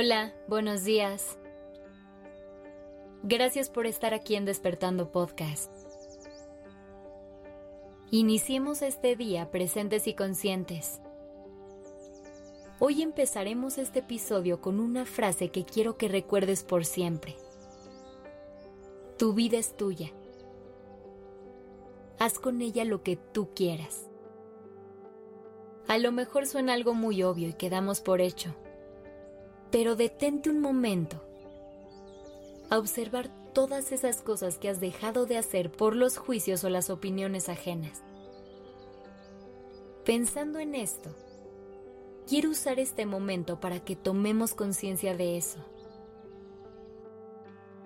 Hola, buenos días. Gracias por estar aquí en Despertando Podcast. Iniciemos este día presentes y conscientes. Hoy empezaremos este episodio con una frase que quiero que recuerdes por siempre. Tu vida es tuya. Haz con ella lo que tú quieras. A lo mejor suena algo muy obvio y quedamos por hecho pero detente un momento a observar todas esas cosas que has dejado de hacer por los juicios o las opiniones ajenas. Pensando en esto, quiero usar este momento para que tomemos conciencia de eso,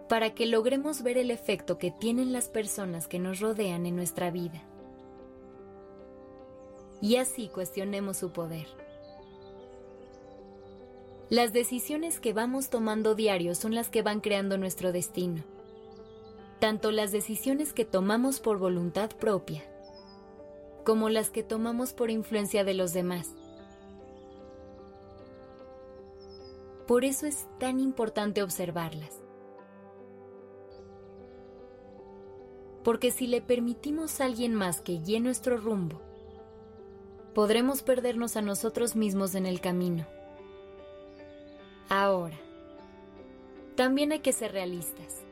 para que logremos ver el efecto que tienen las personas que nos rodean en nuestra vida y así cuestionemos su poder. Las decisiones que vamos tomando diario son las que van creando nuestro destino. Tanto las decisiones que tomamos por voluntad propia, como las que tomamos por influencia de los demás. Por eso es tan importante observarlas. Porque si le permitimos a alguien más que guíe nuestro rumbo, podremos perdernos a nosotros mismos en el camino. Ahora, también hay que ser realistas.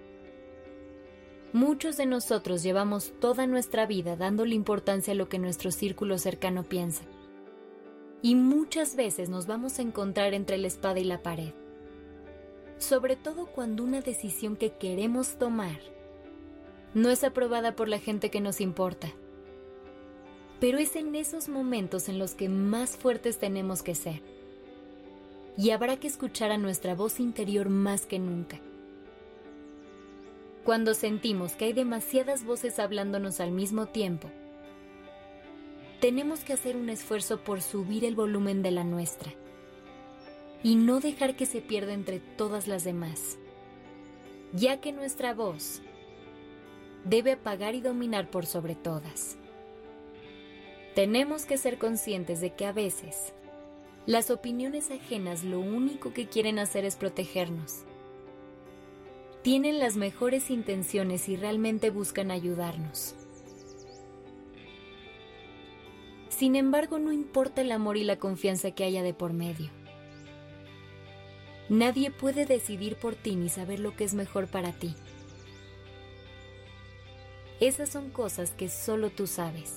Muchos de nosotros llevamos toda nuestra vida dándole importancia a lo que nuestro círculo cercano piensa. Y muchas veces nos vamos a encontrar entre la espada y la pared. Sobre todo cuando una decisión que queremos tomar no es aprobada por la gente que nos importa. Pero es en esos momentos en los que más fuertes tenemos que ser y habrá que escuchar a nuestra voz interior más que nunca. Cuando sentimos que hay demasiadas voces hablándonos al mismo tiempo, tenemos que hacer un esfuerzo por subir el volumen de la nuestra y no dejar que se pierda entre todas las demás, ya que nuestra voz debe apagar y dominar por sobre todas. Tenemos que ser conscientes de que a veces las opiniones ajenas lo único que quieren hacer es protegernos. Tienen las mejores intenciones y realmente buscan ayudarnos. Sin embargo, no importa el amor y la confianza que haya de por medio. Nadie puede decidir por ti ni saber lo que es mejor para ti. Esas son cosas que solo tú sabes.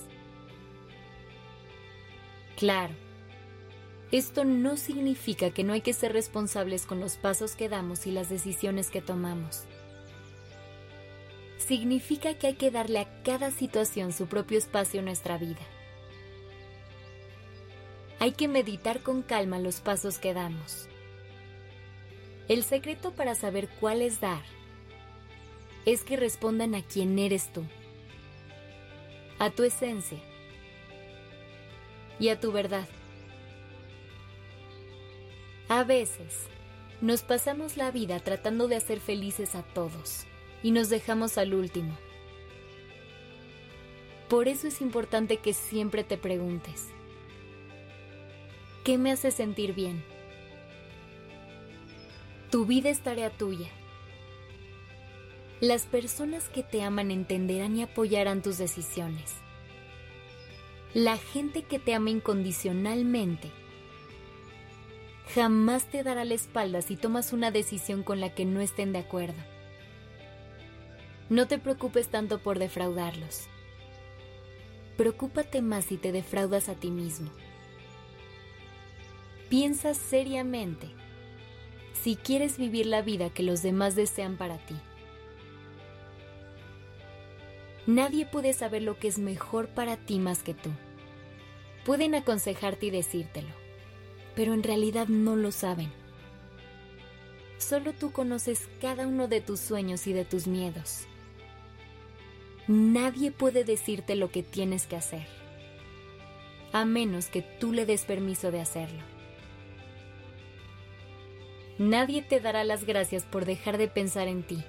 Claro, esto no significa que no hay que ser responsables con los pasos que damos y las decisiones que tomamos. Significa que hay que darle a cada situación su propio espacio en nuestra vida. Hay que meditar con calma los pasos que damos. El secreto para saber cuál es dar es que respondan a quién eres tú, a tu esencia y a tu verdad. A veces, nos pasamos la vida tratando de hacer felices a todos y nos dejamos al último. Por eso es importante que siempre te preguntes, ¿qué me hace sentir bien? Tu vida es tarea tuya. Las personas que te aman entenderán y apoyarán tus decisiones. La gente que te ama incondicionalmente jamás te dará la espalda si tomas una decisión con la que no estén de acuerdo. No te preocupes tanto por defraudarlos. Preocúpate más si te defraudas a ti mismo. Piensa seriamente si quieres vivir la vida que los demás desean para ti. Nadie puede saber lo que es mejor para ti más que tú. Pueden aconsejarte y decírtelo pero en realidad no lo saben. Solo tú conoces cada uno de tus sueños y de tus miedos. Nadie puede decirte lo que tienes que hacer, a menos que tú le des permiso de hacerlo. Nadie te dará las gracias por dejar de pensar en ti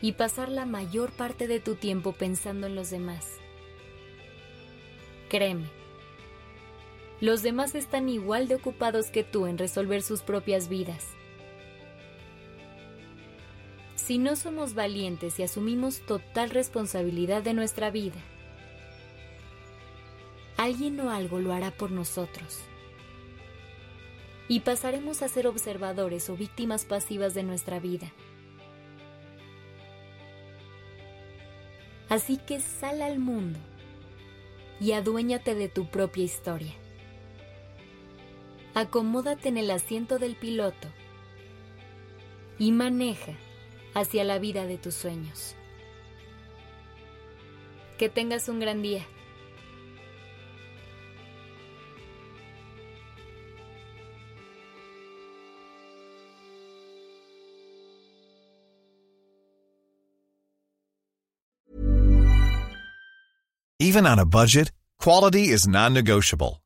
y pasar la mayor parte de tu tiempo pensando en los demás. Créeme, los demás están igual de ocupados que tú en resolver sus propias vidas. Si no somos valientes y asumimos total responsabilidad de nuestra vida, alguien o algo lo hará por nosotros. Y pasaremos a ser observadores o víctimas pasivas de nuestra vida. Así que sal al mundo y aduéñate de tu propia historia. Acomódate en el asiento del piloto y maneja hacia la vida de tus sueños. Que tengas un gran día. Even on a budget, quality is non-negotiable.